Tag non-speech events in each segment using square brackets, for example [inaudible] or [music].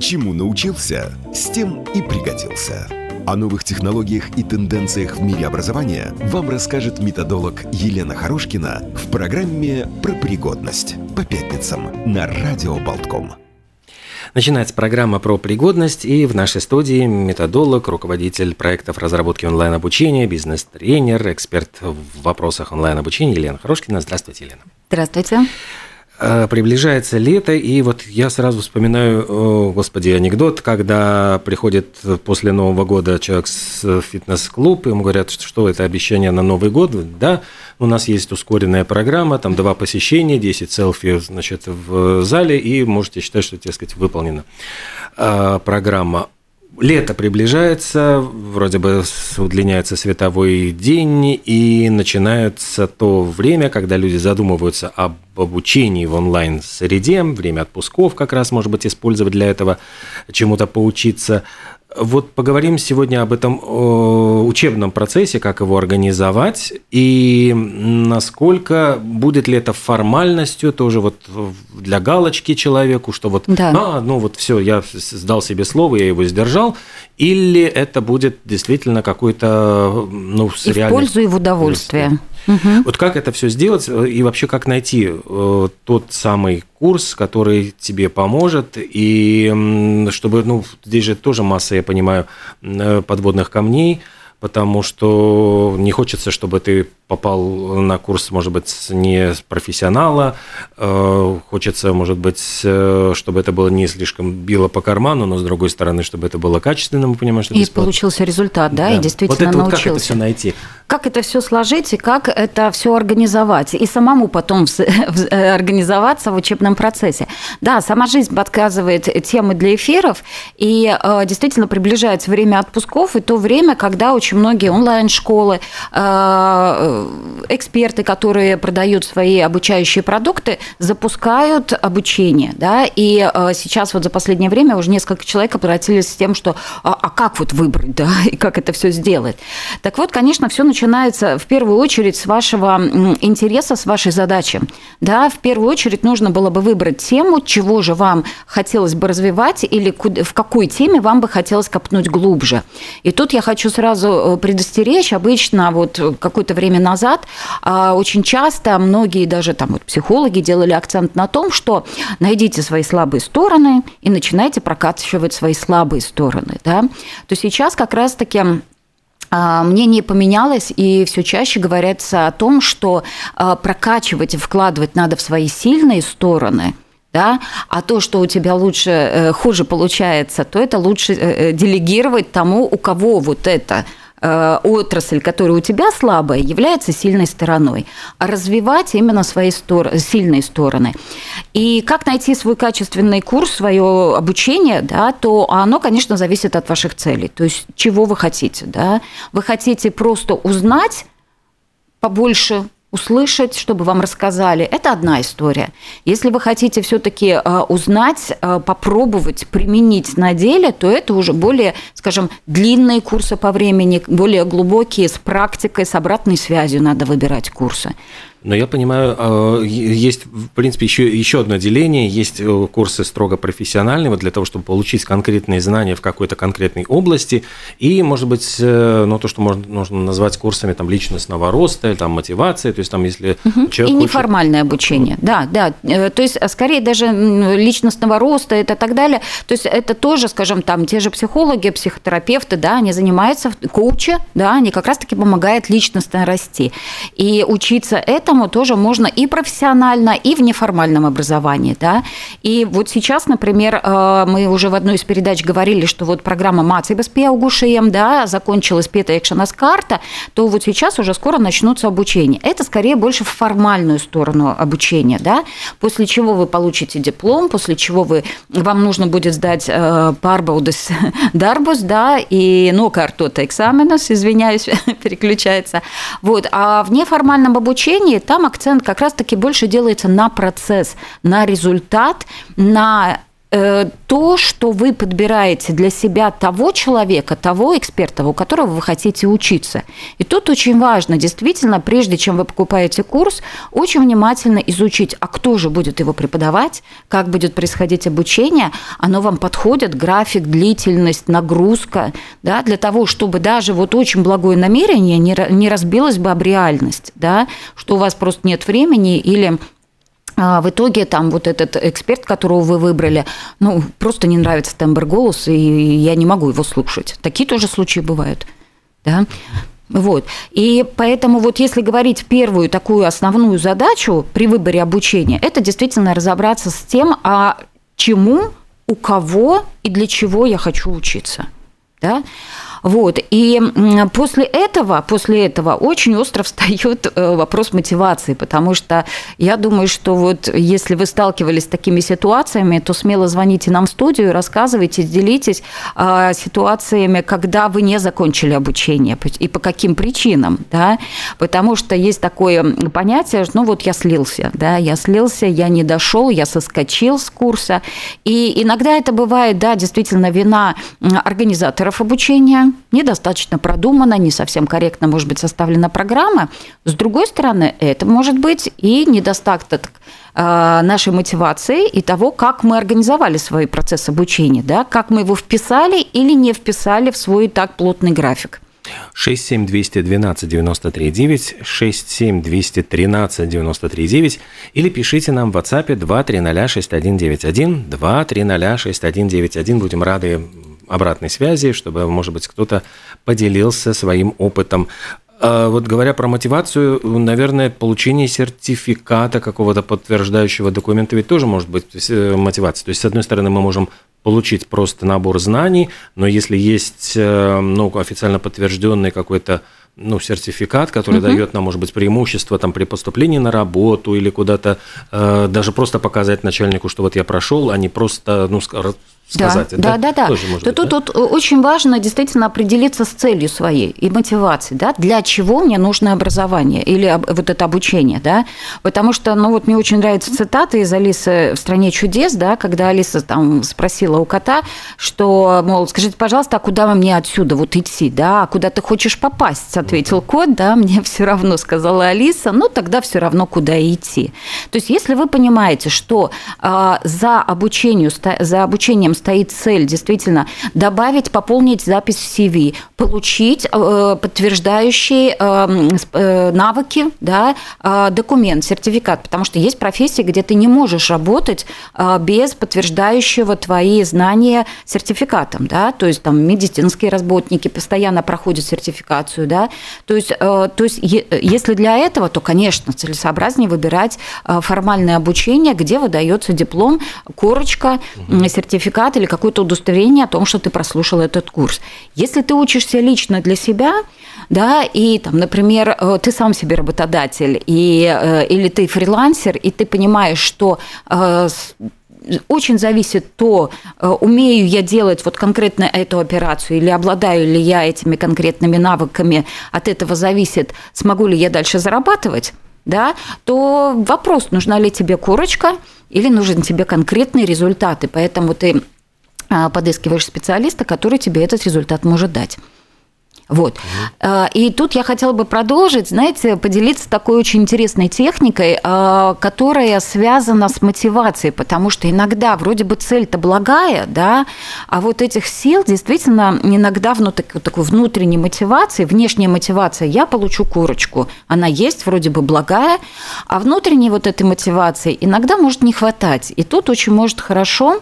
Чему научился, с тем и пригодился. О новых технологиях и тенденциях в мире образования вам расскажет методолог Елена Хорошкина в программе «Про пригодность» по пятницам на Радио Болтком. Начинается программа про пригодность, и в нашей студии методолог, руководитель проектов разработки онлайн-обучения, бизнес-тренер, эксперт в вопросах онлайн-обучения Елена Хорошкина. Здравствуйте, Елена. Здравствуйте. Э, приближается лето, и вот я сразу вспоминаю, о, господи, анекдот, когда приходит после Нового года человек с фитнес-клуб, ему говорят, что это обещание на Новый год, да, у нас есть ускоренная программа, там два посещения, 10 селфи, значит, в зале, и можете считать, что, так сказать, выполнена э, программа. Лето приближается, вроде бы удлиняется световой день, и начинается то время, когда люди задумываются об обучении в онлайн-среде, время отпусков как раз, может быть, использовать для этого, чему-то поучиться. Вот поговорим сегодня об этом учебном процессе, как его организовать, и насколько будет ли это формальностью тоже вот для галочки человеку, что вот, да. а, ну вот все, я сдал себе слово, я его сдержал, или это будет действительно какой-то, ну, с и в пользу и в удовольствие. Угу. Вот как это все сделать и вообще как найти э, тот самый курс, который тебе поможет, и чтобы, ну, здесь же тоже масса, я понимаю, э, подводных камней, потому что не хочется, чтобы ты попал на курс, может быть, не с профессионала, э, хочется, может быть, э, чтобы это было не слишком било по карману, но с другой стороны, чтобы это было качественно, мы понимаем, что И бесплатно. получился результат, да, да. и действительно вот это, научился. Вот как это все найти? Как это все сложить и как это все организовать, и самому потом [laughs] э, организоваться в учебном процессе. Да, сама жизнь подсказывает темы для эфиров, и действительно приближается время отпусков, и то время, когда очень многие онлайн-школы, эксперты, которые продают свои обучающие продукты, запускают обучение. Да? И э, сейчас вот за последнее время уже несколько человек обратились с тем, что а, а как вот выбрать, да, [laughs] и как это все сделать. Так вот, конечно, все начинается в первую очередь с вашего интереса, с вашей задачи. Да, в первую очередь нужно было бы выбрать тему, чего же вам хотелось бы развивать или в какой теме вам бы хотелось копнуть глубже. И тут я хочу сразу э, предостеречь, обычно вот какое-то время назад а, очень часто многие даже там вот психологи делали акцент на том, что найдите свои слабые стороны и начинайте прокачивать свои слабые стороны. Да? То сейчас как раз-таки а, мнение поменялось, и все чаще говорится о том, что а, прокачивать и вкладывать надо в свои сильные стороны – да, а то, что у тебя лучше, э, хуже получается, то это лучше э, делегировать тому, у кого вот это отрасль, которая у тебя слабая, является сильной стороной, а развивать именно свои стор- сильные стороны. И как найти свой качественный курс, свое обучение, да, то оно, конечно, зависит от ваших целей. То есть чего вы хотите. Да? Вы хотите просто узнать побольше услышать, чтобы вам рассказали, это одна история. Если вы хотите все-таки э, узнать, э, попробовать, применить на деле, то это уже более, скажем, длинные курсы по времени, более глубокие, с практикой, с обратной связью надо выбирать курсы. Но я понимаю, а, есть, в принципе, еще, еще одно деление. Есть э, курсы строго профессиональные, вот для того, чтобы получить конкретные знания в какой-то конкретной области. И, может быть, э, ну, то, что можно, можно назвать курсами там, личностного роста, там, мотивации. То есть, там, если угу. человек И неформальное хочет... обучение, да, да. Э, то есть, скорее, даже личностного роста это так далее. То есть, это тоже, скажем, там, те же психологи, психотерапевты, да, они занимаются, коучи, да, они как раз-таки помогают личностно расти. И учиться это этому тоже можно и профессионально, и в неформальном образовании. Да? И вот сейчас, например, э, мы уже в одной из передач говорили, что вот программа «Mācības pieaugušajiem», да, закончилась пета экшенас карта, то вот сейчас уже скоро начнутся обучение. Это скорее больше в формальную сторону обучения, да? после чего вы получите диплом, после чего вы, вам нужно будет сдать э, darbus, да, и ну, картота экзаменус, извиняюсь, [laughs] переключается. Вот. А в неформальном обучении там акцент как раз-таки больше делается на процесс, на результат, на то, что вы подбираете для себя того человека, того эксперта, у которого вы хотите учиться. И тут очень важно, действительно, прежде чем вы покупаете курс, очень внимательно изучить, а кто же будет его преподавать, как будет происходить обучение, оно вам подходит, график, длительность, нагрузка, да, для того, чтобы даже вот очень благое намерение не, разбилось бы об реальность, да, что у вас просто нет времени или в итоге там вот этот эксперт, которого вы выбрали, ну, просто не нравится тембр голоса, и я не могу его слушать. Такие тоже случаи бывают. Да? Вот. И поэтому вот если говорить первую такую основную задачу при выборе обучения, это действительно разобраться с тем, а чему, у кого и для чего я хочу учиться. Да? Вот. И после этого, после этого очень остро [laughs] встает э, вопрос мотивации, потому что я думаю, что вот если вы сталкивались с такими ситуациями, то смело звоните нам в студию, рассказывайте, делитесь а, ситуациями, когда вы не закончили обучение и по каким причинам, да, потому что есть такое понятие, ну вот я слился, да, я слился, я не дошел, я соскочил с курса, и иногда это бывает, да, действительно вина организаторов обучения, недостаточно продумана, не совсем корректно может быть составлена программа. С другой стороны, это может быть и недостаток а, нашей мотивации и того, как мы организовали свой процесс обучения, да, как мы его вписали или не вписали в свой так плотный график. 67212 93 9, 67213 93 9 или пишите нам в WhatsApp 230 6191, 230 6191. Будем рады обратной связи, чтобы, может быть, кто-то поделился своим опытом. А вот говоря про мотивацию, наверное, получение сертификата какого-то подтверждающего документа ведь тоже может быть э, мотивацией. То есть, с одной стороны, мы можем получить просто набор знаний, но если есть э, ну, официально подтвержденный какой-то ну, сертификат, который угу. дает нам, может быть, преимущество там, при поступлении на работу или куда-то, э, даже просто показать начальнику, что вот я прошел, а не просто ну, сказать. Да, да, да. да. Тоже может То быть, тут, да? очень важно действительно определиться с целью своей и мотивацией, да, для чего мне нужно образование или вот это обучение, да, потому что, ну вот мне очень нравится цитата из Алисы в «Стране чудес», да, когда Алиса там спросила у кота, что, мол, скажите, пожалуйста, а куда мне отсюда вот идти, да, а куда ты хочешь попасть, ответил кот, да, мне [laughs] все равно, сказала Алиса, ну тогда все равно куда идти. То есть если вы понимаете, что э, за, обучению, за обучением стоит цель действительно добавить, пополнить запись в CV, получить э, подтверждающие э, э, навыки, да, документ, сертификат, потому что есть профессии, где ты не можешь работать без подтверждающего твои знания сертификатом, да, то есть там медицинские работники постоянно проходят сертификацию, да, то есть, то есть если для этого, то, конечно, целесообразнее выбирать формальное обучение, где выдается диплом, корочка, сертификат сертификат или какое-то удостоверение о том, что ты прослушал этот курс. Если ты учишься лично для себя, да, и там, например, э, ты сам себе работодатель, и, э, или ты фрилансер, и ты понимаешь, что э, очень зависит то, умею я делать вот конкретно эту операцию или обладаю ли я этими конкретными навыками, от этого зависит, смогу ли я дальше зарабатывать, да, то вопрос, нужна ли тебе корочка или нужен тебе конкретные результаты. Поэтому ты а, подыскиваешь специалиста, который тебе этот результат может дать. Вот. Угу. И тут я хотела бы продолжить, знаете, поделиться такой очень интересной техникой, а, которая связана с мотивацией, потому что иногда вроде бы цель-то благая, да, а вот этих сил действительно иногда внутри, такой внутренней мотивации, внешняя мотивация, я получу курочку, она есть, вроде бы благая, а внутренней вот этой мотивации иногда может не хватать. И тут очень может хорошо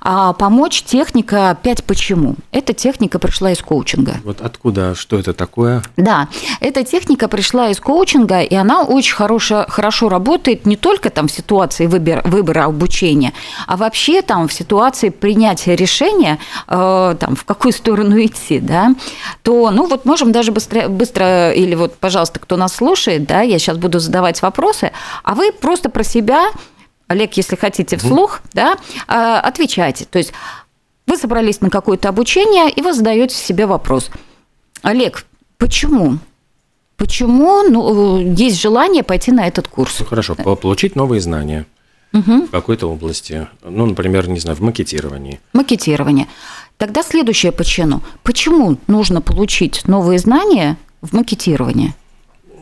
а помочь техника «Пять почему». Эта техника пришла из коучинга. Вот откуда, что это такое? Да, эта техника пришла из коучинга, и она очень хорошо, хорошо работает не только там в ситуации выбора, выбора обучения, а вообще там в ситуации принятия решения, э, там, в какую сторону идти, да, то, ну, вот можем даже быстро, быстро, или вот, пожалуйста, кто нас слушает, да, я сейчас буду задавать вопросы, а вы просто про себя Олег, если хотите вслух, угу. да, а, отвечайте. То есть вы собрались на какое-то обучение, и вы задаете себе вопрос. Олег, почему? Почему ну, есть желание пойти на этот курс? Ну, хорошо, получить новые знания. угу. в какой-то области. Ну, например, не знаю, в макетировании. Макетирование. Тогда следующее почему. Почему нужно получить новые знания в макетировании?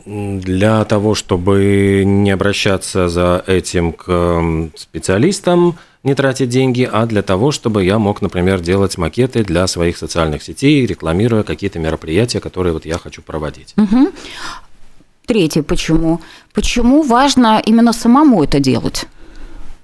Для того, чтобы не обращаться за этим к специалистам, не тратить деньги, а для того, чтобы я мог, например, делать макеты для своих социальных сетей, рекламируя какие-то мероприятия, которые вот я хочу проводить. Угу. Третье, почему? Почему важно именно самому это делать?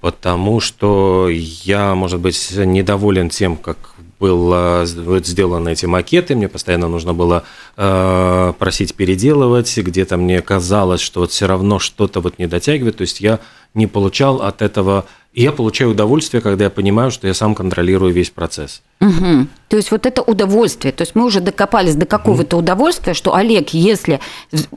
Потому что я, может быть, недоволен тем, как было сделаны эти макеты, мне постоянно нужно было э, просить переделывать, где-то мне казалось, что вот все равно что-то вот не дотягивает, то есть я не получал от этого и я получаю удовольствие, когда я понимаю, что я сам контролирую весь процесс. Угу. То есть вот это удовольствие. То есть мы уже докопались до какого-то угу. удовольствия, что Олег, если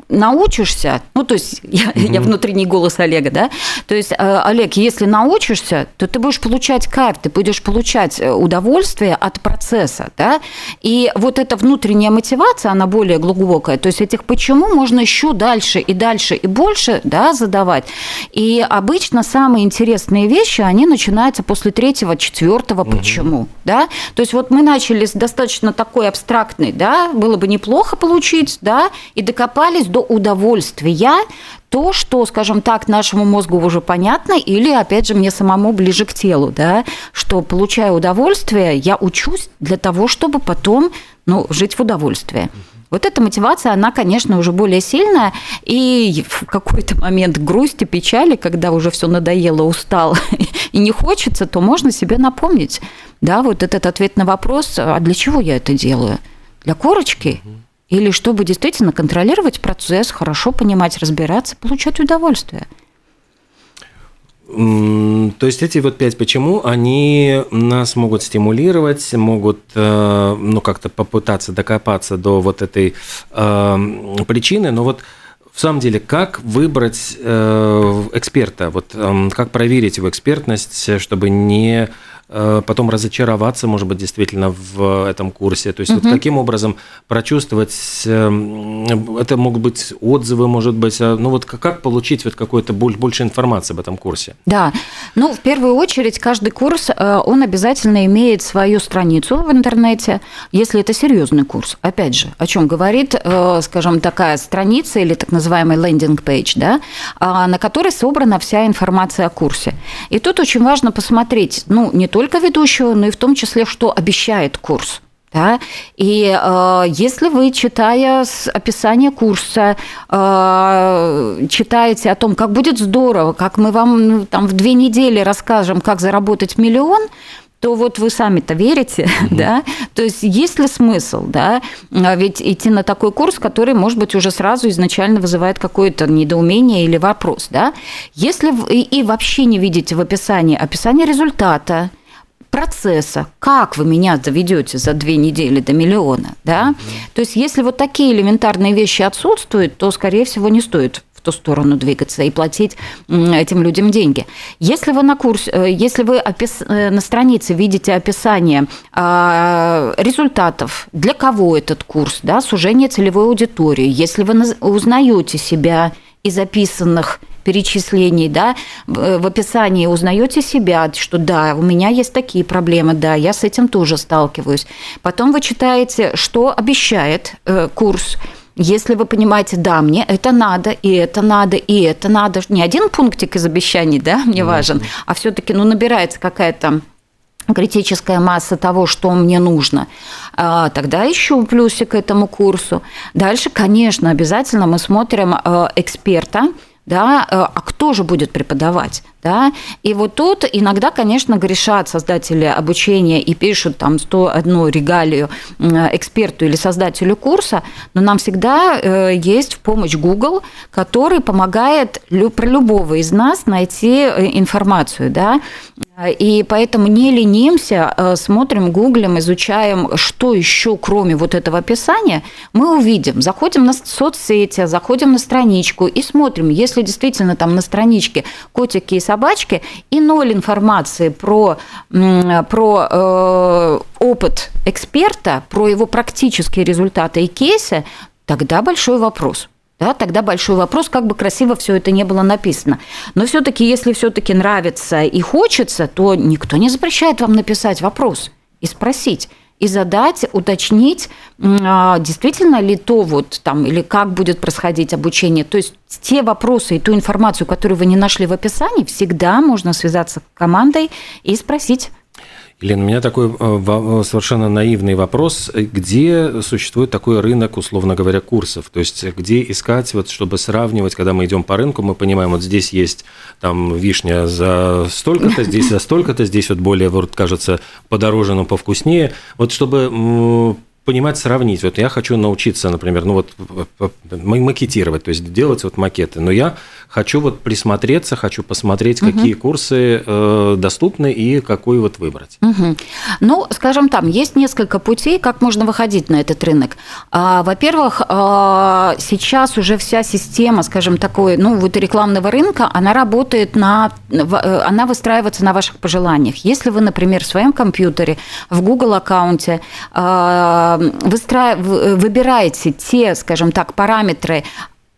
научишься, ну то есть я, угу. [laughs] я внутренний голос Олега, да, то есть э, Олег, если научишься, то ты будешь получать кайф, ты будешь получать э, удовольствие от процесса, да. И вот эта внутренняя мотивация, она более глубокая. То есть этих почему можно еще дальше и дальше и больше, да, задавать. И обычно самые интересные вещи они начинаются после третьего, четвертого. Угу. Почему? Да? То есть вот мы начали с достаточно такой абстрактной, да, было бы неплохо получить, да, и докопались до удовольствия, то, что, скажем так, нашему мозгу уже понятно, или, опять же, мне самому ближе к телу, да, что, получая удовольствие, я учусь для того, чтобы потом, ну, жить в удовольствии. Вот эта мотивация, она, конечно, уже более сильная, и в какой-то момент грусти, печали, когда уже все надоело, устал [laughs] и не хочется, то можно себе напомнить, да, вот этот ответ на вопрос, а для чего я это делаю? Для корочки? Или чтобы действительно контролировать процесс, хорошо понимать, разбираться, получать удовольствие – то есть эти вот пять почему, они нас могут стимулировать, могут э, ну, как-то попытаться докопаться до вот этой э, причины, но вот в самом деле, как выбрать э, эксперта, вот э, как проверить его экспертность, чтобы не Э, потом разочароваться, может быть, действительно в этом курсе. То есть угу. вот каким образом прочувствовать, эм, это могут быть отзывы, может быть, а, ну вот как получить вот какую-то больше информации об этом курсе? Да, ну в первую очередь каждый курс, э, он обязательно имеет свою страницу в интернете, если это серьезный курс. Опять же, о чем говорит, э, скажем, такая страница или так называемый лендинг-пейдж, да, а, на которой собрана вся информация о курсе. И тут очень важно посмотреть, ну, не только ведущего, но и в том числе, что обещает курс. Да? И э, если вы, читая описание курса, э, читаете о том, как будет здорово, как мы вам ну, там в две недели расскажем, как заработать миллион, то вот вы сами-то верите, mm-hmm. [laughs] да, то есть есть ли смысл, да, а ведь идти на такой курс, который, может быть, уже сразу изначально вызывает какое-то недоумение или вопрос, да, если вы и вообще не видите в описании описание результата, процесса, как вы меня доведете за две недели до миллиона, да? Mm-hmm. То есть, если вот такие элементарные вещи отсутствуют, то, скорее всего, не стоит в ту сторону двигаться и платить этим людям деньги. Если вы на курс, э, если вы опис, э, на странице видите описание а, результатов, для кого этот курс, да, сужение целевой аудитории, если вы узнаете себя из записанных перечислений, да, в описании узнаете себя, что да, у меня есть такие проблемы, да, я с этим тоже сталкиваюсь. Потом вы читаете, что обещает э, курс, если вы понимаете, да, мне это надо, и это надо, и это надо, не один пунктик из обещаний, да, мне важен, а все-таки, ну, набирается какая-то критическая масса того, что мне нужно, а, тогда ищу плюсик к этому курсу. Дальше, конечно, обязательно мы смотрим э, эксперта, да, э, а кто же будет преподавать? Да? И вот тут иногда, конечно, грешат создатели обучения и пишут там 101 регалию эксперту или создателю курса, но нам всегда э, есть в помощь Google, который помогает про любого из нас найти э, информацию. Да? И поэтому не ленимся, смотрим, гуглим, изучаем, что еще, кроме вот этого описания, мы увидим. Заходим на соцсети, заходим на страничку и смотрим, если действительно там на страничке котики и собачки, и ноль информации про, про э, опыт эксперта, про его практические результаты и кейсы, тогда большой вопрос. да, тогда большой вопрос, как бы красиво все это не было написано. Но все-таки, если все-таки нравится и хочется, то никто не запрещает вам написать вопрос и спросить и задать, уточнить, а, действительно ли то вот там, или как будет происходить обучение. То есть те вопросы и ту информацию, которую вы не нашли в описании, всегда можно связаться с командой и спросить. Елена, у меня такой э, совершенно наивный вопрос. Где существует такой рынок, условно говоря, курсов? То есть где искать, вот, чтобы сравнивать, когда мы идем по рынку, мы понимаем, вот здесь есть там вишня за столько-то, здесь за столько-то, здесь вот более, вот, кажется, подороже, но повкуснее. Вот чтобы понимать, сравнить. Вот я хочу научиться, например, ну вот макетировать, то есть делать вот макеты, но я хочу вот присмотреться, хочу посмотреть, угу. какие курсы э, доступны и какой вот выбрать. Угу. Ну, скажем там, есть несколько путей, как можно выходить на этот рынок. А, во-первых, а, сейчас уже вся система, скажем, такой, ну вот рекламного рынка, она работает на, э, она выстраивается на ваших пожеланиях. Если вы, например, в своем компьютере, в Google аккаунте а, выстра... выбираете те, скажем так, параметры,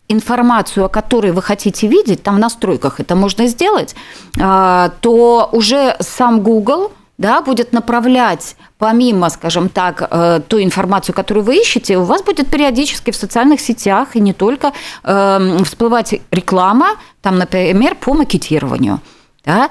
информацию, о которой вы хотите видеть, там в настройках это можно сделать, а, то уже сам Google да, будет направлять помимо, скажем так, э, той информацию, которую вы ищете, у вас будет периодически в социальных сетях и не только эм, всплывать реклама, там, например, по макетированию. Да.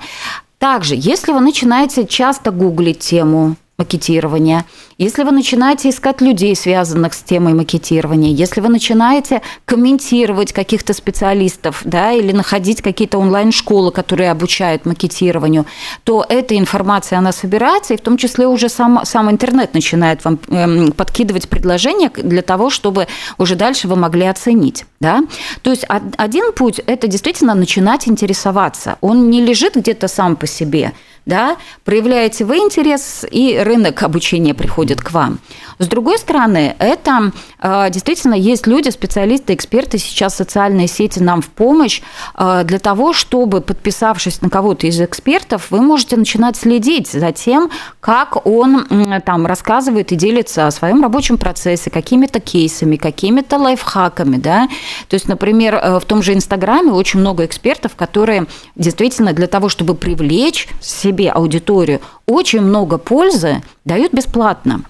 Также, если вы начинаете часто гуглить тему, макетирования, если вы начинаете искать людей, связанных с темой макетирования, если вы начинаете комментировать каких-то специалистов, да, или находить какие-то онлайн-школы, которые обучают макетированию, то эта информация, она собирается, и в том числе уже сам, сам интернет начинает вам эм, подкидывать предложения для того, чтобы уже дальше вы могли оценить. Да? То есть один путь – это действительно начинать интересоваться. Он не лежит где-то сам по себе – да, проявляете вы интерес, и рынок обучения приходит к вам. С другой стороны, это э, действительно есть люди, специалисты, эксперты, сейчас социальные сети нам в помощь э, для того, чтобы, подписавшись на кого-то из экспертов, вы можете начинать следить за тем, как он там рассказывает и делится о своем рабочем процессе, какими-то кейсами, какими-то лайфхаками, да. То есть, например, э, в том же Инстаграме очень много экспертов, которые действительно для того, чтобы привлечь себя себе аудиторию, очень много пользы дают бесплатно.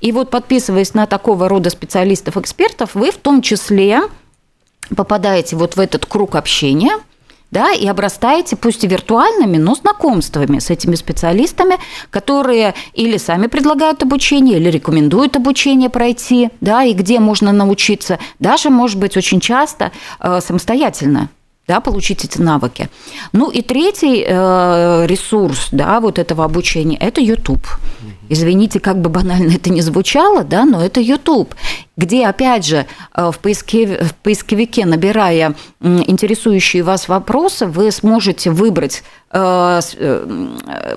И вот подписываясь на такого рода специалистов-экспертов, вы в том числе попадаете вот в этот круг общения, да, и обрастаете, пусть и виртуальными, но знакомствами с этими специалистами, которые или сами предлагают обучение, или рекомендуют обучение пройти, да, и где можно научиться, даже, может быть, очень часто э, самостоятельно да, получить эти навыки. Ну и третий э, ресурс, да, вот этого обучения – это YouTube. Извините, как бы банально это ни звучало, да, но это YouTube, где, опять же, э, в, поиске, в поисковике, набирая интересующие вас вопросы, вы сможете выбрать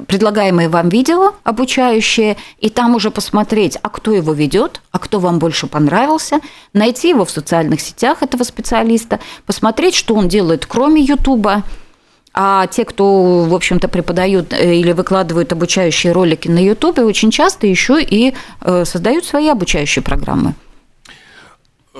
предлагаемые вам видео обучающие, и там уже посмотреть, а кто его ведет, а кто вам больше понравился, найти его в социальных сетях, этого специалиста, посмотреть, что он делает кроме YouTube, а те, кто, в общем-то, преподают э, или выкладывают обучающие ролики на YouTube, очень часто еще и э, создают свои обучающие программы.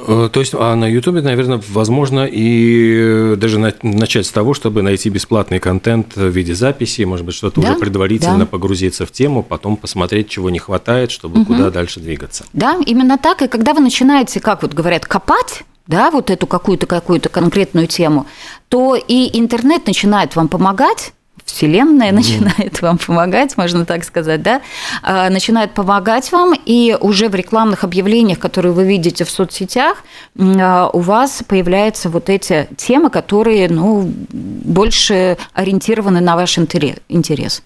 Э, то есть, а на YouTube, наверное, возможно и даже начать с того, чтобы найти бесплатный контент в виде записи, может быть, что-то да, уже предварительно да. погрузиться в тему, потом посмотреть, чего не хватает, чтобы угу. куда дальше двигаться. Да, именно так. И когда вы начинаете, как вот говорят, копать, да, вот эту какую-то какую-то конкретную тему, то и интернет начинает вам помогать, Вселенная начинает [laughs] вам помогать, можно так сказать, да, а, начинает помогать вам, и уже в рекламных объявлениях, которые вы видите в соцсетях, а, у вас появляются вот эти темы, которые, ну, больше ориентированы на ваш интерес.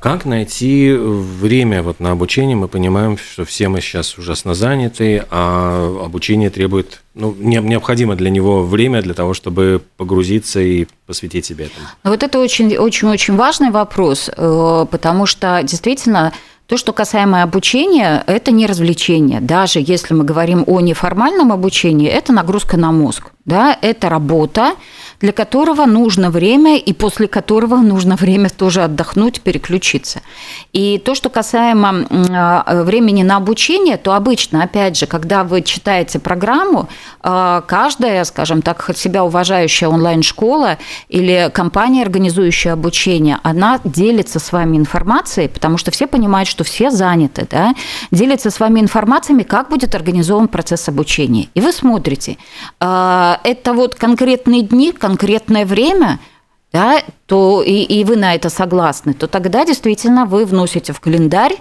Как найти время вот на обучение? Мы понимаем, что все мы сейчас ужасно заняты, а обучение требует, ну, необходимо для него время для того, чтобы погрузиться и посвятить себе этому. Ну, вот это очень-очень-очень важный вопрос, э, потому что действительно то, что касаемо обучения, это не развлечение. Даже если мы говорим о неформальном обучении, это нагрузка на мозг. Да? Это работа, для которого нужно время и после которого нужно время тоже отдохнуть, переключиться. И то, что касаемо а, времени на обучение, то обычно, опять же, когда вы читаете программу, а, каждая, скажем так, себя уважающая онлайн-школа или компания, организующая обучение, она делится с вами информацией, потому что все понимают, что все заняты, да, делится с вами информациями, как будет организован процесс обучения. И вы смотрите, а, это вот конкретные дни, конкретное время, да, то и, и вы на это согласны, то тогда действительно вы вносите в календарь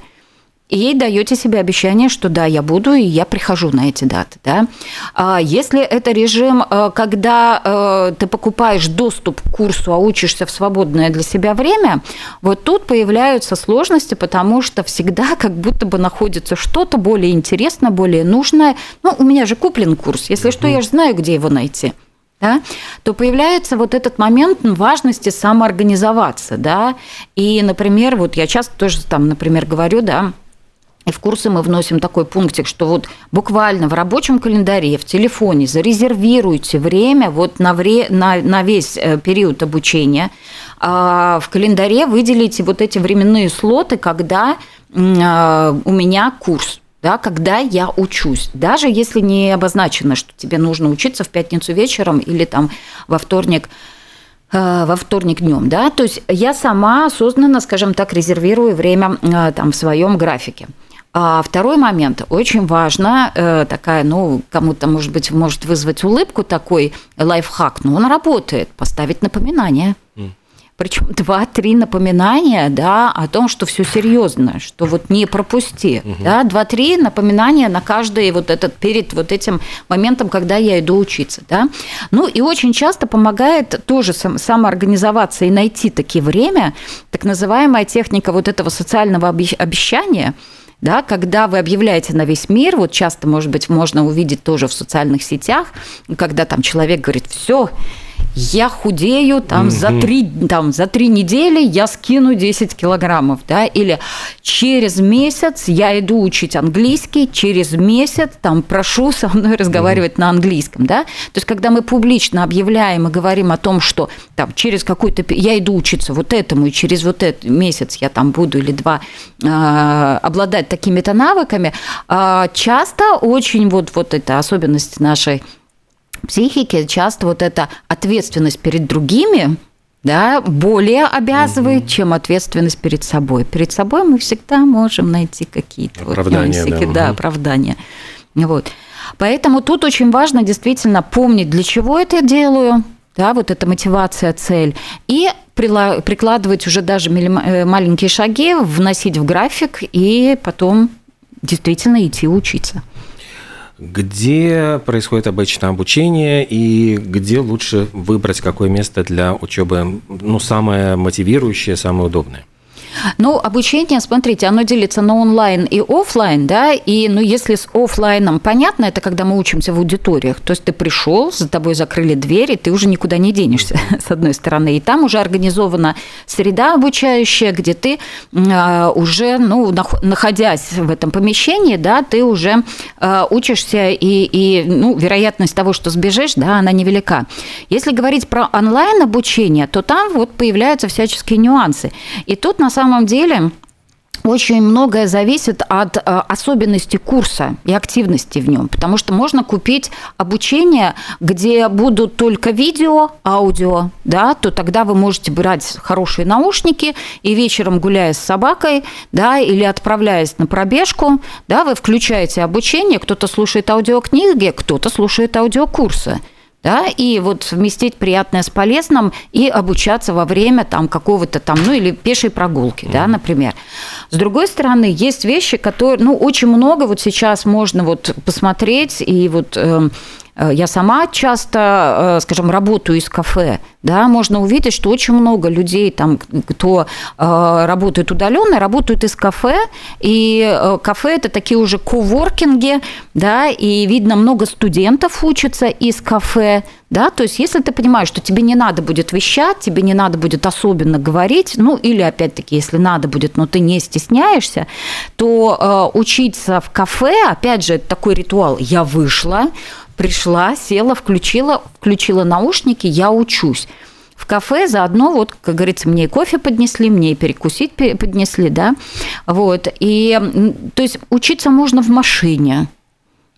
и даете себе обещание, что да, я буду, и я прихожу на эти даты. Да? А если это режим, э, когда э, ты покупаешь доступ к курсу, а учишься в свободное для себя время, вот тут появляются сложности, потому что всегда [laughs] как будто бы находится что-то более интересное, более нужное. Ну, у меня же куплен курс, если что, я же знаю, где его найти да, то появляется вот этот момент важности самоорганизоваться, да, и, например, вот я часто тоже там, например, говорю, да, и в курсы мы вносим такой пунктик, что вот буквально в рабочем календаре, в телефоне зарезервируйте время вот на, вре, на, на весь э, период обучения. А в календаре выделите вот эти временные слоты, когда а, у меня курс да, когда я учусь. Даже если не обозначено, что тебе нужно учиться в пятницу вечером или там во вторник э, во вторник днем, да, то есть я сама осознанно, скажем так, резервирую время э, там в своем графике. А второй момент, очень важно, э, такая, ну, кому-то, может быть, может вызвать улыбку такой лайфхак, но он работает, поставить напоминание – причем два-три напоминания, да, о том, что все серьезно, что вот не пропусти, угу. да, два-три напоминания на каждый вот этот перед вот этим моментом, когда я иду учиться, да. Ну и очень часто помогает тоже сам, самоорганизоваться и найти такие время, так называемая техника вот этого социального обещания, да, когда вы объявляете на весь мир, вот часто, может быть, можно увидеть тоже в социальных сетях, когда там человек говорит, все, я худею там, mm за, три, там, за три недели я скину 10 килограммов, да, или через месяц я иду учить английский, через месяц там прошу со мной разговаривать mm на английском, да, то есть когда мы публично объявляем и говорим о том, что там через какой-то, я иду учиться вот этому, и через вот этот месяц я там буду или два э, обладать такими-то навыками, э, часто очень вот, вот это особенность нашей психике часто вот эта ответственность перед другими да, более обязывает, угу. чем ответственность перед собой. Перед собой мы всегда можем найти какие-то оправдания, вот, да, да, угу. оправдания. Вот. Поэтому тут очень важно действительно помнить, для чего это делаю, да, вот эта мотивация, цель, и прикладывать уже даже э, маленькие шаги, вносить в график и потом действительно идти учиться где происходит обычно обучение и где лучше выбрать какое место для учебы, ну, самое мотивирующее, самое удобное? Ну, обучение, смотрите, оно делится на онлайн и офлайн, да, и, ну, если с офлайном понятно, это когда мы учимся в аудиториях, то есть ты пришел, за тобой закрыли двери, ты уже никуда не денешься, [laughs] с одной стороны, и там уже организована среда обучающая, где ты а, уже, ну, находясь в этом помещении, да, ты уже а, учишься, и, и, ну, вероятность того, что сбежишь, да, она невелика. Если говорить про онлайн обучение, то там вот появляются всяческие нюансы. И тут, на самом самом деле очень многое зависит от э, особенностей курса и активности в нем, потому что можно купить обучение, где будут только видео, аудио, да, то тогда вы можете брать хорошие наушники и вечером гуляя с собакой, да, или отправляясь на пробежку, да, вы включаете обучение, кто-то слушает аудиокниги, кто-то слушает аудиокурсы да, и вот совместить приятное с полезным и обучаться во время там какого-то там, ну или пешей прогулки, mm-hmm. да, например. С другой стороны, есть вещи, которые, ну, очень много вот сейчас можно вот посмотреть и вот э, Э, я сама часто, э, скажем, работаю из кафе, да, можно увидеть, что очень много людей, там, кто э, работает удаленно, работают из кафе, и кафе это такие уже коворкинги, да, и видно много студентов учатся из кафе, да, то есть если ты понимаешь, что тебе не надо будет вещать, тебе не надо будет особенно говорить, ну или опять-таки, если надо будет, но ты не стесняешься, то э, учиться в кафе, опять же, это такой ритуал, я вышла, пришла, села, включила, включила наушники, я учусь в кафе, заодно, вот, как говорится, мне и кофе поднесли, мне и перекусить поднесли, да, вот, и, то есть, учиться можно в машине,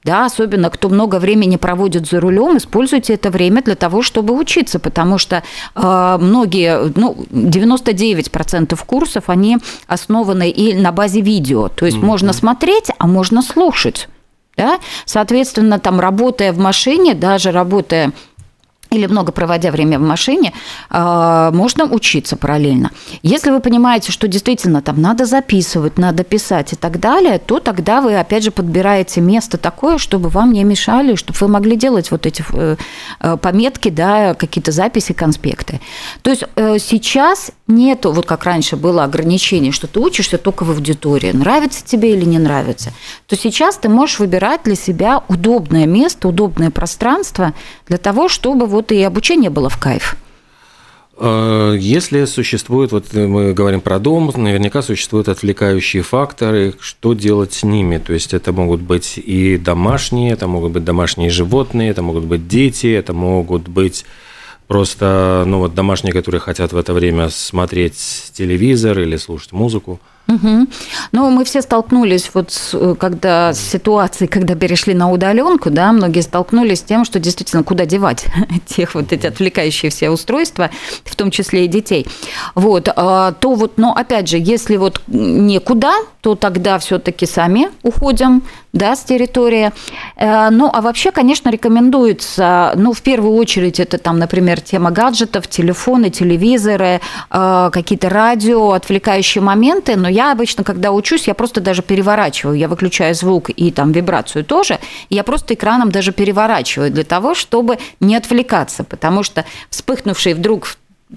да, особенно кто много времени проводит за рулем, используйте это время для того, чтобы учиться, потому что э, многие, ну, 99% курсов, они основаны и на базе видео, то есть mm-hmm. можно смотреть, а можно слушать. Да? Соответственно, там, работая в машине, даже работая или много проводя время в машине, а, можно учиться параллельно. Если вы понимаете, что действительно там надо записывать, надо писать и так далее, то тогда вы, опять же, подбираете место такое, чтобы вам не мешали, чтобы вы могли делать вот эти э, э, пометки, да, какие-то записи, конспекты. То есть э, сейчас нету, вот как раньше было ограничение, что ты учишься только в аудитории, нравится тебе или не нравится, то сейчас ты можешь выбирать для себя удобное место, удобное пространство для того, чтобы вот и обучение было в кайф. Э, если существует, вот мы говорим про дом, наверняка существуют отвлекающие факторы, что делать с ними? То есть это могут быть и домашние, это могут быть домашние животные, это могут быть дети, это могут быть просто ну, вот домашние, которые хотят в это время смотреть телевизор или слушать музыку. Угу. Ну, мы все столкнулись вот с, э, когда с ситуацией, когда перешли на удаленку, да, многие столкнулись с тем, что действительно куда девать [laughs] тех вот эти отвлекающие все устройства, в том числе и детей. Вот, а, то вот, но опять же, если вот некуда, то тогда все-таки сами уходим, да, с территории. Э, ну, а вообще, конечно, рекомендуется, ну, в первую очередь, это там, например, тема гаджетов, телефоны, телевизоры, э, какие-то радио, отвлекающие моменты, но я обычно, когда учусь, я просто даже переворачиваю, я выключаю звук и там вибрацию тоже, я просто экраном даже переворачиваю для того, чтобы не отвлекаться, потому что вспыхнувший вдруг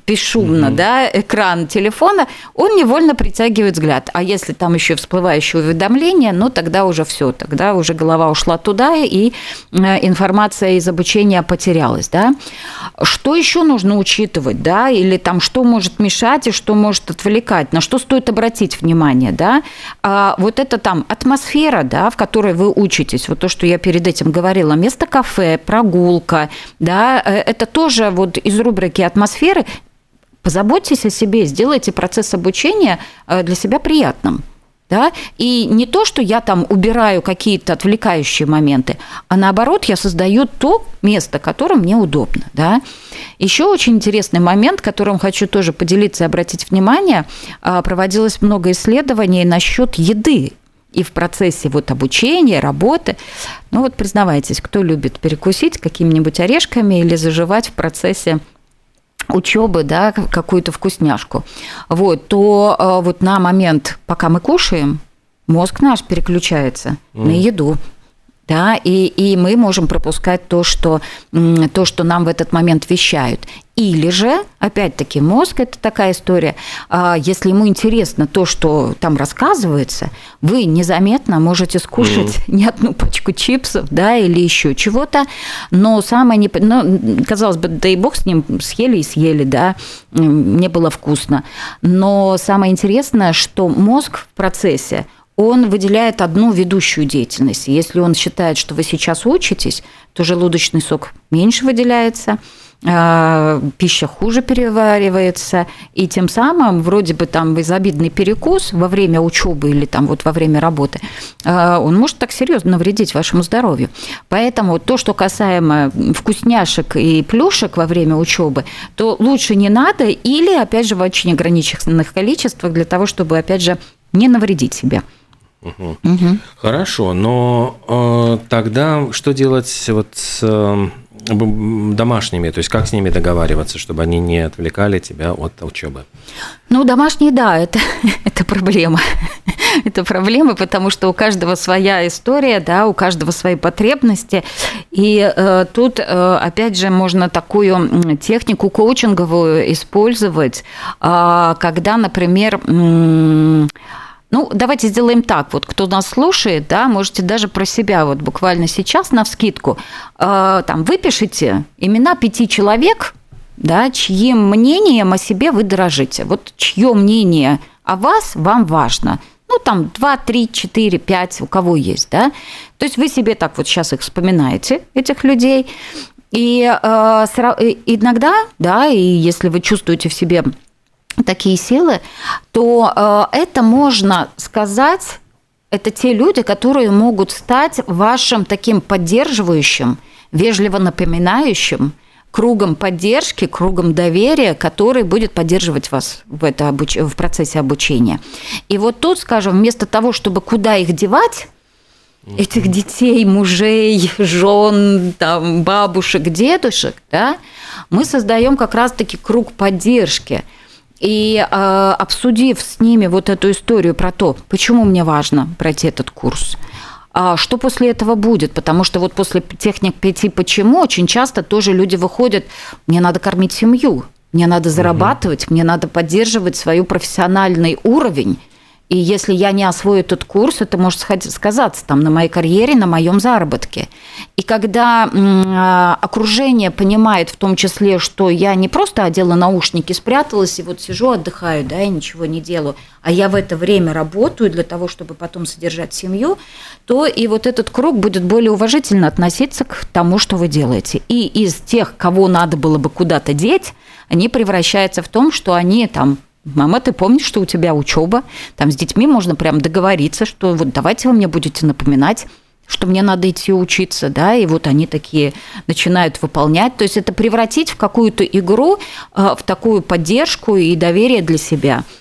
бесшумно, mm-hmm. да, экран телефона, он невольно притягивает взгляд. А если там еще всплывающее уведомление, ну тогда уже все, тогда уже голова ушла туда, и э, информация из обучения потерялась, да. Что еще нужно учитывать, да, или там что может мешать и что может отвлекать, на что стоит обратить внимание, да. А вот это там атмосфера, да, в которой вы учитесь, вот то, что я перед этим говорила, место кафе, прогулка, да, э, это тоже вот из рубрики атмосферы позаботьтесь о себе, сделайте процесс обучения э, для себя приятным. Да? И не то, что я там убираю какие-то отвлекающие моменты, а наоборот, я создаю то место, которое мне удобно. Да? Еще очень интересный момент, которым хочу тоже поделиться и обратить внимание, а, проводилось много исследований насчет еды и в процессе вот обучения, работы. Ну вот признавайтесь, кто любит перекусить какими-нибудь орешками или заживать в процессе учебы, да, какую-то вкусняшку, вот, то э, вот на момент, пока мы кушаем, мозг наш переключается mm. на еду да, и, и мы можем пропускать то что, то, что нам в этот момент вещают. Или же, опять-таки, мозг – это такая история, а, если ему интересно то, что там рассказывается, вы незаметно можете скушать mm. не одну пачку чипсов, да, или еще чего-то, но самое, не, ну, казалось бы, да и бог с ним, съели и съели, да, не было вкусно. Но самое интересное, что мозг в процессе – он выделяет одну ведущую деятельность. Если он считает, что вы сейчас учитесь, то желудочный сок меньше выделяется, а, пища хуже переваривается, и тем самым вроде бы там безобидный перекус во время учебы или там вот во время работы, а, он может так серьезно навредить вашему здоровью. Поэтому то, что касаемо вкусняшек и плюшек во время учебы, то лучше не надо или, опять же, в очень ограниченных количествах для того, чтобы, опять же, не навредить себе. Угу. Угу. Хорошо, но э, тогда что делать вот с э, домашними, то есть как с ними договариваться, чтобы они не отвлекали тебя от учебы? Ну, домашние, да, это, [laughs] это проблема. [laughs] это проблема, потому что у каждого своя история, да, у каждого свои потребности. И э, тут, э, опять же, можно такую технику коучинговую использовать, э, когда, например, э, ну, давайте сделаем так. Вот кто нас слушает, да, можете даже про себя вот буквально сейчас на вскидку э, там выпишите имена пяти человек, да, чьим мнением о себе вы дорожите. Вот чье мнение о вас вам важно. ну, там 2, 3, 4, 5, у кого есть, да. То есть вы себе так вот сейчас их вспоминаете, этих людей, и э, иногда, да, и если вы чувствуете в себе такие силы, то э, это можно сказать, это те люди, которые могут стать вашим таким поддерживающим, вежливо напоминающим, кругом поддержки, кругом доверия, который будет поддерживать вас в, это обуч... в процессе обучения. И вот тут, скажем, вместо того, чтобы куда их девать, этих детей, мужей, жен, там, бабушек, дедушек, да, мы создаем как раз-таки круг поддержки. И э, обсудив с ними вот эту историю про то, почему мне важно пройти этот курс, а что после этого будет? Потому что вот после техник пяти почему очень часто тоже люди выходят, мне надо кормить семью, мне надо зарабатывать, угу. мне надо поддерживать свой профессиональный уровень. И если я не освою этот курс, это может сказаться там на моей карьере, на моем заработке. И когда а, окружение понимает в том числе, что я не просто одела наушники, спряталась и вот сижу, отдыхаю, да, и ничего не делаю, а я в это время работаю для того, чтобы потом содержать семью, то и вот этот круг будет более уважительно относиться к тому, что вы делаете. И из тех, кого надо было бы куда-то деть, они превращаются в том, что они там Мама, ты помнишь, что у тебя учеба? Там с детьми можно прям договориться, что вот давайте вы мне будете напоминать, что мне надо идти учиться, да, и вот они такие начинают выполнять. То есть это превратить в какую-то игру, э, в такую поддержку и доверие для себя –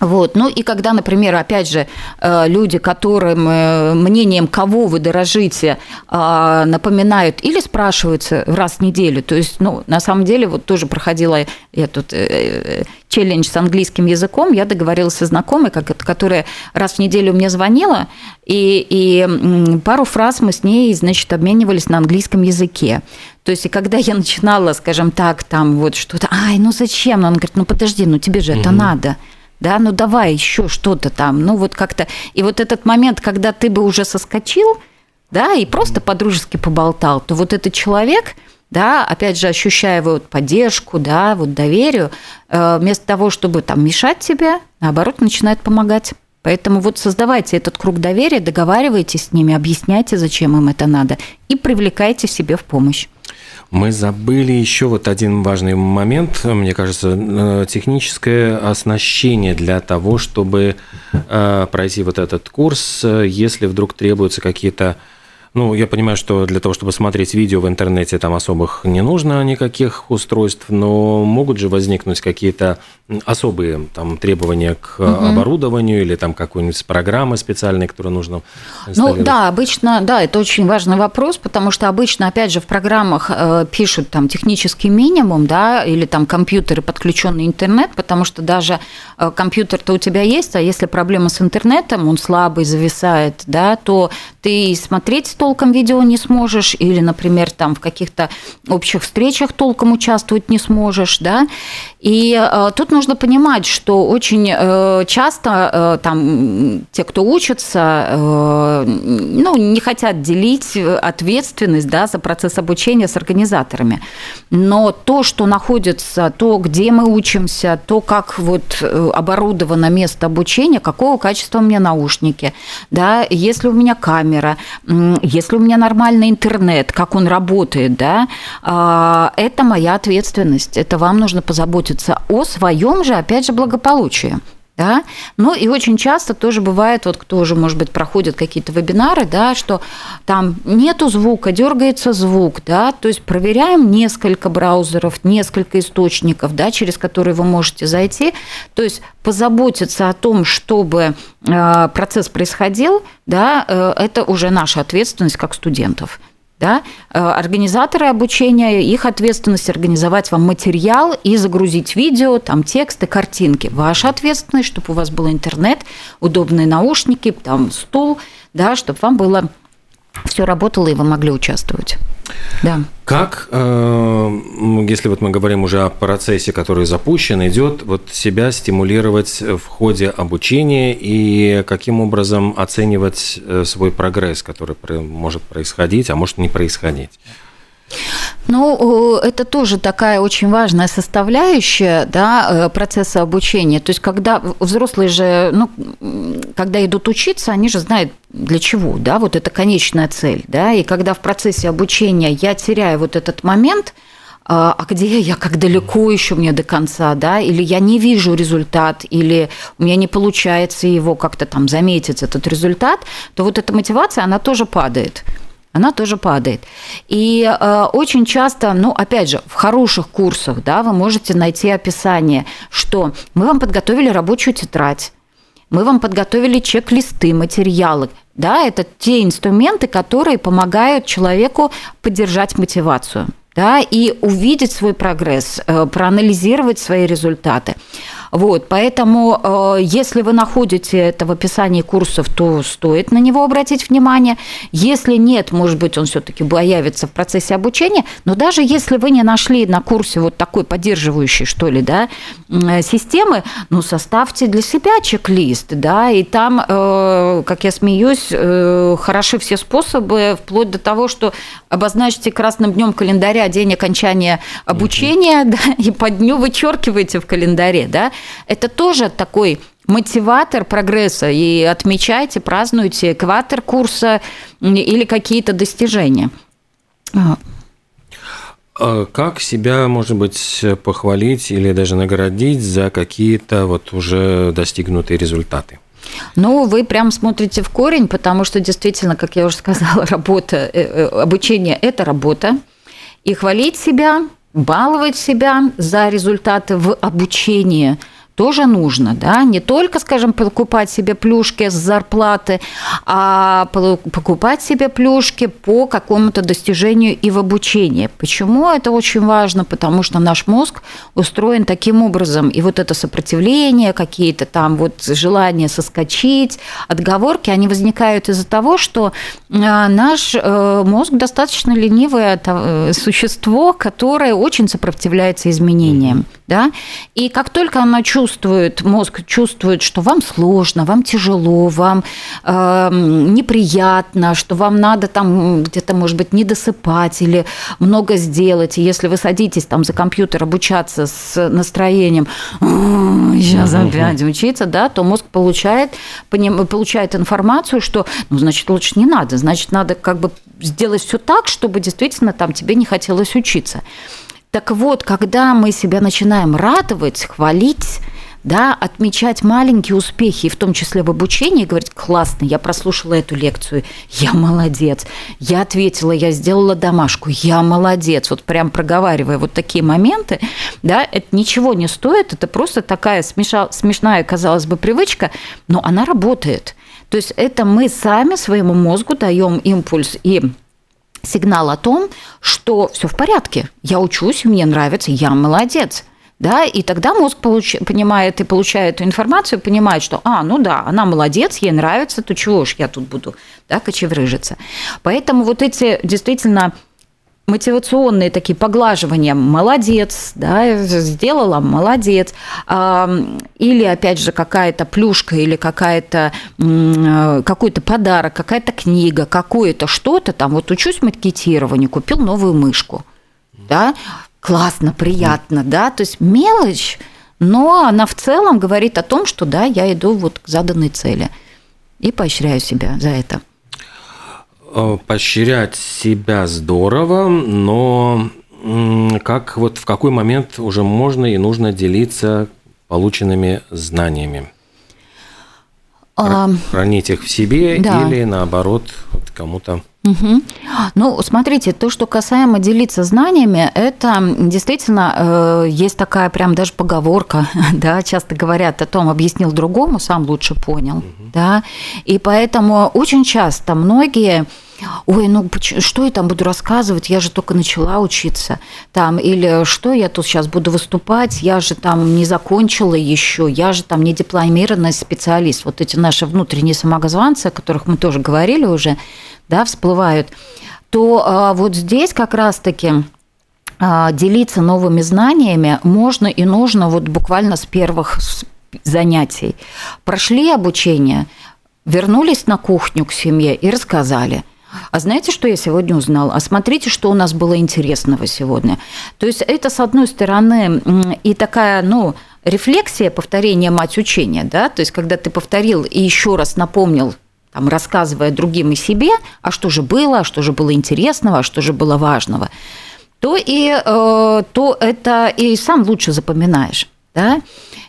вот. Ну и когда, например, опять же, э, люди, которым э, мнением кого вы дорожите, а, напоминают или спрашиваются раз в неделю, то есть, ну, на самом деле, вот тоже проходила я тут э, челлендж с английским языком, я договорилась со знакомой, которая раз в неделю мне звонила, и, и пару фраз мы с ней, значит, обменивались на английском языке. То есть, и когда я начинала, скажем так, там вот что-то, ай, ну зачем? Она говорит, ну подожди, ну тебе же угу. это надо да, ну давай еще что-то там, ну вот как-то. И вот этот момент, когда ты бы уже соскочил, да, и просто по-дружески поболтал, то вот этот человек, да, опять же, ощущая вот поддержку, да, вот доверию, э, вместо того, чтобы там мешать тебе, наоборот, начинает помогать. Поэтому вот создавайте этот круг доверия, договаривайтесь с ними, объясняйте, зачем им это надо, и привлекайте себе в помощь. Мы забыли еще вот один важный момент, мне кажется, э, техническое оснащение для того, чтобы э, пройти вот этот курс, если вдруг требуются какие-то ну, я понимаю, что для того, чтобы смотреть видео в интернете, там особых не нужно никаких устройств, но могут же возникнуть какие-то особые там требования к угу. оборудованию или там какой-нибудь программы специальной, которую нужно Ну да, обычно, да, это очень важный вопрос, потому что обычно, опять же, в программах э, пишут там технический минимум, да, или там компьютеры, подключенный интернет, потому что даже э, компьютер-то у тебя есть, а если проблема с интернетом, он слабый, зависает, да, то ты смотреть толком видео не сможешь, или, например, там в каких-то общих встречах толком участвовать не сможешь, да. И э, тут нужно понимать, что очень э, часто э, там те, кто учатся, э, ну, не хотят делить ответственность да, за процесс обучения с организаторами. Но то, что находится, то, где мы учимся, то, как вот э, оборудовано место обучения, какого качества у меня наушники, да, если у меня камера, если у меня нормальный интернет, как он работает, да, а, это моя ответственность. Это вам нужно позаботиться о своем же, опять же, благополучии. Да? Ну и очень часто тоже бывает, вот кто уже, может быть, проходит какие-то вебинары, да, что там нету звука, дергается звук, да, то есть проверяем несколько браузеров, несколько источников, да, через которые вы можете зайти, то есть позаботиться о том, чтобы э, процесс происходил, да, э, это уже наша ответственность как студентов. Да? Э, организаторы обучения, их ответственность организовать вам материал и загрузить видео, там тексты, картинки. Ваша ответственность, чтобы у вас был интернет, удобные наушники, там стул, да, чтобы вам было все работало и вы могли участвовать. Да. Как, э, если вот мы говорим уже о процессе, который запущен, идет, вот себя стимулировать в ходе обучения и каким образом оценивать э, свой прогресс, который может происходить, а может не происходить? Ну, это тоже такая очень важная составляющая да, э, процесса обучения. То есть, когда взрослые же, ну, когда идут учиться, они же знают, для чего, да, вот это конечная цель, да, и когда в процессе обучения я теряю вот этот момент, а, а где я, как далеко еще мне до конца, да, или я не вижу результат, или у меня не получается его как-то там заметить, этот результат, то вот эта мотивация, она тоже падает она тоже падает. И э, очень часто, ну, опять же, в хороших курсах, да, вы можете найти описание, что мы вам подготовили рабочую тетрадь, мы вам подготовили чек-листы, материалы. Да, это те инструменты, которые помогают человеку поддержать мотивацию да, и увидеть свой прогресс, э, проанализировать свои результаты. Вот, поэтому, э, если вы находите это в описании курсов, то стоит на него обратить внимание. Если нет, может быть, он все-таки появится в процессе обучения. Но даже если вы не нашли на курсе вот такой поддерживающей, что ли, да, системы, ну, составьте для себя чек-лист, да, и там, э, как я смеюсь, э, хороши все способы, вплоть до того, что обозначьте красным днем календаря день окончания обучения, mm-hmm. [laughs] да, и по дню вычеркиваете в календаре, да, это тоже такой мотиватор прогресса. И отмечайте, празднуйте экватор курса или какие-то достижения. А. А как себя, может быть, похвалить или даже наградить за какие-то вот уже достигнутые результаты? Ну, вы прям смотрите в корень, потому что действительно, как я уже сказала, [laughs] работа, э, э, обучение – это работа. И хвалить себя, баловать себя за результаты в обучении – тоже нужно, да, не только, скажем, покупать себе плюшки с зарплаты, а покупать себе плюшки по какому-то достижению и в обучении. Почему это очень важно? Потому что наш мозг устроен таким образом, и вот это сопротивление, какие-то там вот желания соскочить, отговорки, они возникают из-за того, что а, наш э, мозг достаточно ленивое э, существо, которое очень сопротивляется изменениям да, и как только она чувствует, мозг чувствует, что вам сложно, вам тяжело, вам э, неприятно, что вам надо там где-то, может быть, не досыпать или много сделать, и если вы садитесь там за компьютер обучаться с настроением, сейчас опять учиться, да, то мозг получает, получает информацию, что, ну, значит, лучше не надо, значит, надо как бы сделать все так, чтобы действительно там тебе не хотелось учиться. Так вот, когда мы себя начинаем радовать, хвалить, да, отмечать маленькие успехи, в том числе в обучении, говорить, классно, я прослушала эту лекцию, я молодец, я ответила, я сделала домашку, я молодец, вот прям проговаривая вот такие моменты, да, это ничего не стоит, это просто такая смеша, смешная, казалось бы, привычка, но она работает. То есть это мы сами своему мозгу даем импульс и сигнал о том, что все в порядке, я учусь, мне нравится, я молодец. Да, и тогда мозг получ... понимает и получает эту информацию, понимает, что, а, ну да, она молодец, ей нравится, то чего ж я тут буду, да, кочеврыжиться. Поэтому вот эти действительно мотивационные такие поглаживания «молодец», да, сделала «молодец», или, опять же, какая-то плюшка или какая-то, какой-то подарок, какая-то книга, какое-то что-то, там, вот учусь макетированию, купил новую мышку, да, классно, приятно, да, то есть мелочь, но она в целом говорит о том, что, да, я иду вот к заданной цели и поощряю себя за это. Э, поощрять себя здорово, но как вот в какой момент уже можно и нужно делиться полученными знаниями? Хранить их в себе да. или наоборот кому-то Угу. Ну, смотрите, то, что касаемо делиться знаниями, это действительно э, есть такая прям даже поговорка, [laughs] да, часто говорят о том, объяснил другому, сам лучше понял, угу. да, и поэтому очень часто многие ой, ну что я там буду рассказывать, я же только начала учиться, там, или что я тут сейчас буду выступать, я же там не закончила еще, я же там не дипломированный специалист. Вот эти наши внутренние самозванцы, о которых мы тоже говорили уже, да, всплывают, то а, вот здесь как раз-таки а, делиться новыми знаниями можно и нужно вот буквально с первых занятий. Прошли обучение, вернулись на кухню к семье и рассказали – А знаете, что я сегодня узнал? А смотрите, что у нас было интересного сегодня. То есть это, с одной стороны, и такая, ну, рефлексия, повторение мать учения, да, то есть когда ты повторил и еще раз напомнил там, рассказывая другим и себе, а что же было, а что же было интересного, а что же было важного, то и э, то это и сам лучше запоминаешь. Да?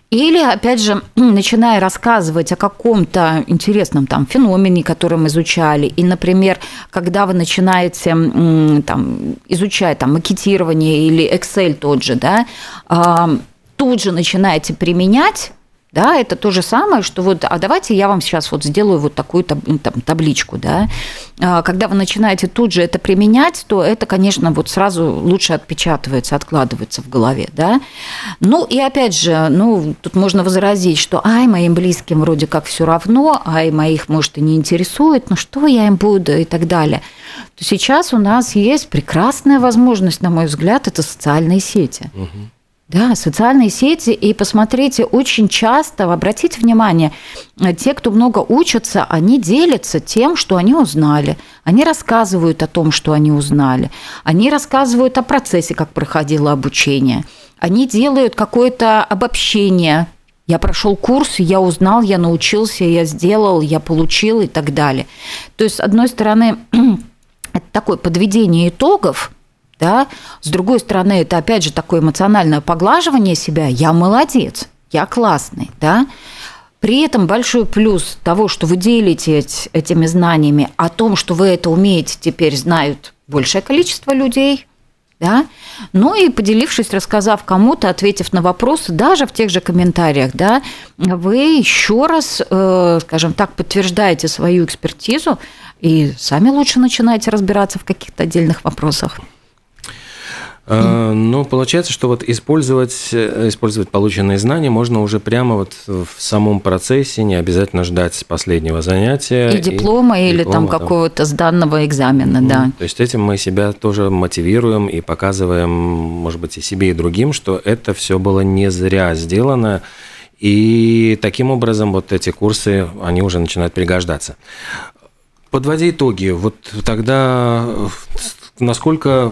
Или, опять же, [clears throat] начиная рассказывать о каком-то интересном там феномене, который мы изучали, и, например, когда вы начинаете там, изучать там, макетирование или Excel тот же, да, тут же начинаете применять да, это то же самое, что вот, а давайте я вам сейчас вот сделаю вот такую там, табличку, да. А, когда вы начинаете тут же это применять, то это, конечно, вот сразу лучше отпечатывается, откладывается в голове, да. Ну и опять же, ну тут можно возразить, что ай, моим близким вроде как все равно, ай, моих, может, и не интересует, ну что я им буду и так далее. То сейчас у нас есть прекрасная возможность, на мой взгляд, это социальные сети. Угу. Да, социальные сети, и посмотрите, очень часто, обратите внимание, те, кто много учатся, они делятся тем, что они узнали. Они рассказывают о том, что они узнали. Они рассказывают о процессе, как проходило обучение. Они делают какое-то обобщение. Я прошел курс, я узнал, я научился, я сделал, я получил и так далее. То есть, с одной стороны, [clears throat] это такое подведение итогов – да. С другой стороны, это опять же такое эмоциональное поглаживание себя. Я молодец, я классный, да. При этом большой плюс того, что вы делитесь этими знаниями, о том, что вы это умеете, теперь знают большее количество людей, да, ну и поделившись, рассказав кому-то, ответив на вопросы, даже в тех же комментариях, да, вы еще раз, э, скажем так, подтверждаете свою экспертизу и сами лучше начинаете разбираться в каких-то отдельных вопросах. Э, ну, получается, что вот использовать, э, использовать полученные знания можно уже прямо вот в самом процессе, не обязательно ждать последнего занятия. И диплома, и, или диплома, там какого-то сданного экзамена, да. То есть этим мы себя тоже мотивируем и показываем, может быть, и себе, и другим, что это все было не зря сделано, и таким образом вот эти курсы, они уже начинают пригождаться. Подводя итоги, вот тогда насколько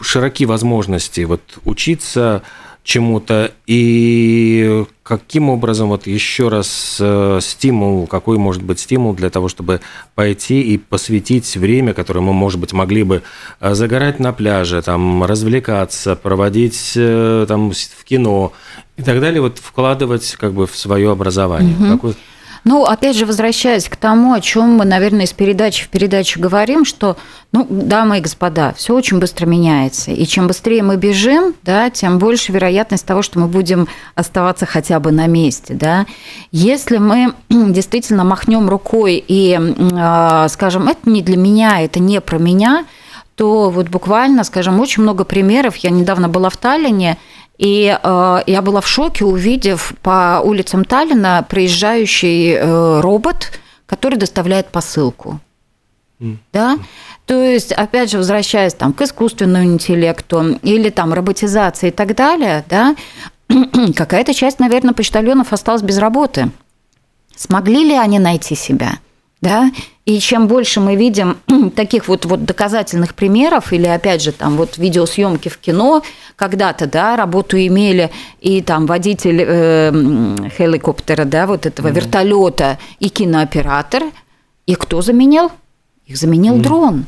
широки возможности вот учиться чему-то и каким образом вот еще раз э, стимул, какой может быть стимул для того, чтобы пойти и посвятить время, которое мы, может быть, могли бы э, загорать на пляже, там, развлекаться, проводить э, там в кино и так далее, вот вкладывать как бы в свое образование. Угу. Какой ну, опять же, возвращаясь к тому, о чем мы, наверное, из передачи в передачу говорим, что, ну, дамы и господа, все очень быстро меняется. И чем быстрее мы бежим, да, тем больше вероятность того, что мы будем оставаться хотя бы на месте. Да. Если мы [clears throat] действительно махнем рукой и а, скажем, это не для меня, это не про меня, то вот буквально, скажем, очень много примеров. Я недавно была в Таллине, и э, я была в шоке, увидев по улицам Таллина проезжающий э, робот, который доставляет посылку. Mm. Да? То есть, опять же, возвращаясь там, к искусственному интеллекту или там роботизации и так далее, да, [clears throat] какая-то часть, наверное, почтальонов осталась без работы. Смогли ли они найти себя? Да? И чем больше мы видим [clears throat] таких вот, вот доказательных примеров, или опять же там вот видеосъемки в кино, когда-то, да, работу имели и там водитель э, хеликоптера, да, вот этого mm-hmm. вертолета и кинооператор, и кто заменил? Их заменил mm-hmm. дрон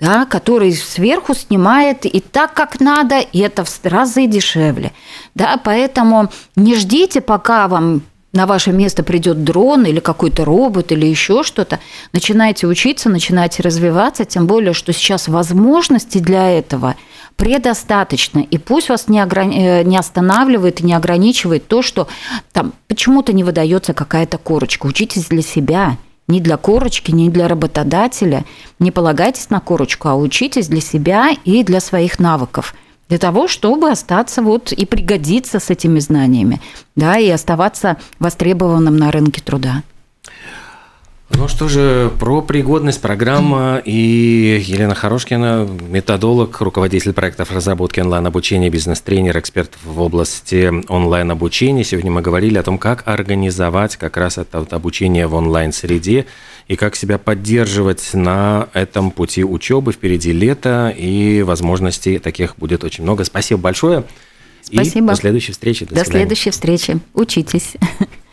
да, который сверху снимает и так, как надо, и это в разы дешевле. Да, поэтому не ждите, пока вам на ваше место придет дрон или какой-то робот или еще что-то, начинайте учиться, начинайте развиваться, тем более, что сейчас возможностей для этого предостаточно. И пусть вас не, ограни... Э, не останавливает и не ограничивает то, что там почему-то не выдается какая-то корочка. Учитесь для себя, не для корочки, не для работодателя. Не полагайтесь на корочку, а учитесь для себя и для своих навыков – для того, чтобы остаться вот и пригодиться с этими знаниями, да, и оставаться востребованным на рынке труда. Ну что же, про пригодность программа и Елена Хорошкина, методолог, руководитель проектов разработки онлайн-обучения, бизнес-тренер, эксперт в области онлайн-обучения. Сегодня мы говорили о том, как организовать как раз это обучение в онлайн-среде и как себя поддерживать на этом пути учебы. Впереди лето, и возможностей таких будет очень много. Спасибо большое. Спасибо. И до следующей встречи. До, до следующей встречи. Учитесь. [laughs]